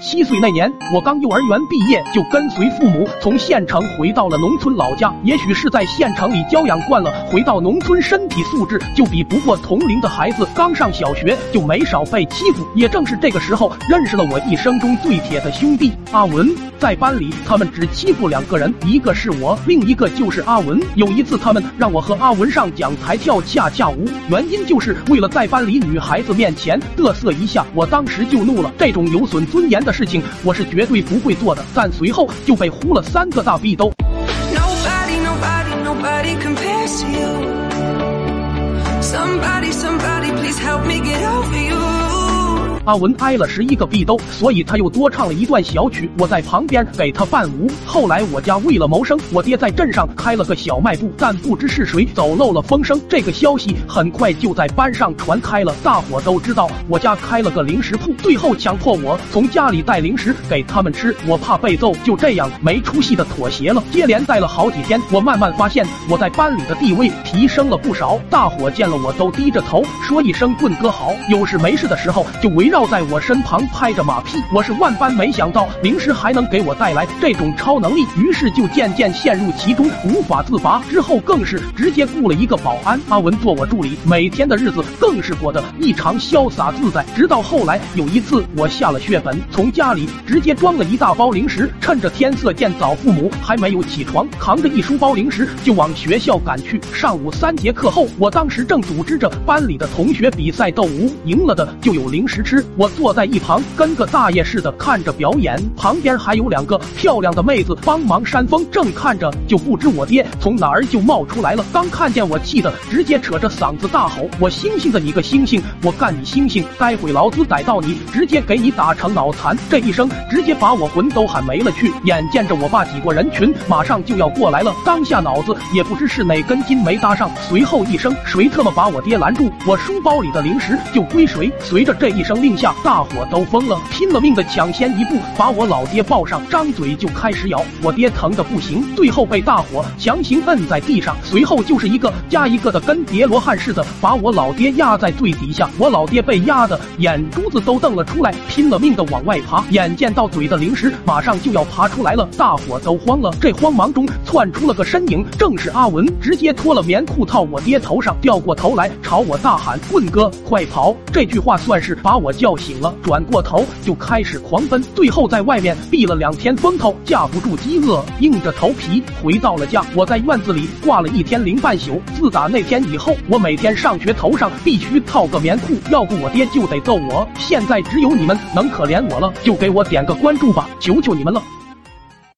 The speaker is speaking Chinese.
七岁那年，我刚幼儿园毕业，就跟随父母从县城回到了农村老家。也许是在县城里教养惯了，回到农村身体素质就比不过同龄的孩子。刚上小学就没少被欺负。也正是这个时候，认识了我一生中最铁的兄弟阿文。在班里，他们只欺负两个人，一个是我，另一个就是阿文。有一次，他们让我和阿文上讲台跳恰恰舞，原因就是为了在班里女孩子面前嘚瑟一下。我当时就怒了，这种有损尊严的事情，我是绝对不会做的。但随后就被呼了三个大逼兜。阿文挨了十一个壁兜，所以他又多唱了一段小曲，我在旁边给他伴舞。后来我家为了谋生，我爹在镇上开了个小卖部，但不知是谁走漏了风声，这个消息很快就在班上传开了，大伙都知道我家开了个零食铺，最后强迫我从家里带零食给他们吃，我怕被揍，就这样没出息的妥协了。接连带了好几天，我慢慢发现我在班里的地位提升了不少，大伙见了我都低着头说一声棍哥好，有事没事的时候就围。绕在我身旁拍着马屁，我是万般没想到零食还能给我带来这种超能力，于是就渐渐陷入其中，无法自拔。之后更是直接雇了一个保安，阿文做我助理，每天的日子更是过得异常潇洒自在。直到后来有一次，我下了血本，从家里直接装了一大包零食，趁着天色渐早，父母还没有起床，扛着一书包零食就往学校赶去。上午三节课后，我当时正组织着班里的同学比赛斗舞，赢了的就有零食吃。我坐在一旁，跟个大爷似的看着表演，旁边还有两个漂亮的妹子帮忙扇风。正看着，就不知我爹从哪儿就冒出来了。刚看见我，气得直接扯着嗓子大吼：“我星星的你个星星，我干你星星！待会老子逮到你，直接给你打成脑残！”这一声直接把我魂都喊没了去。眼见着我爸挤过人群，马上就要过来了，当下脑子也不知是哪根筋没搭上。随后一声：“谁他妈把我爹拦住？我书包里的零食就归谁！”随着这一声令令。下大伙都疯了，拼了命的抢先一步把我老爹抱上，张嘴就开始咬。我爹疼的不行，最后被大伙强行摁在地上，随后就是一个加一个的，跟叠罗汉似的把我老爹压在最底下。我老爹被压的眼珠子都瞪了出来，拼了命的往外爬，眼见到嘴的零食马上就要爬出来了，大伙都慌了。这慌忙中窜出了个身影，正是阿文，直接脱了棉裤套我爹头上，掉过头来朝我大喊：“棍哥，快跑！”这句话算是把我。叫醒了，转过头就开始狂奔，最后在外面避了两天风头，架不住饥饿，硬着头皮回到了家。我在院子里挂了一天零半宿。自打那天以后，我每天上学头上必须套个棉裤，要不我爹就得揍我。现在只有你们能可怜我了，就给我点个关注吧，求求你们了。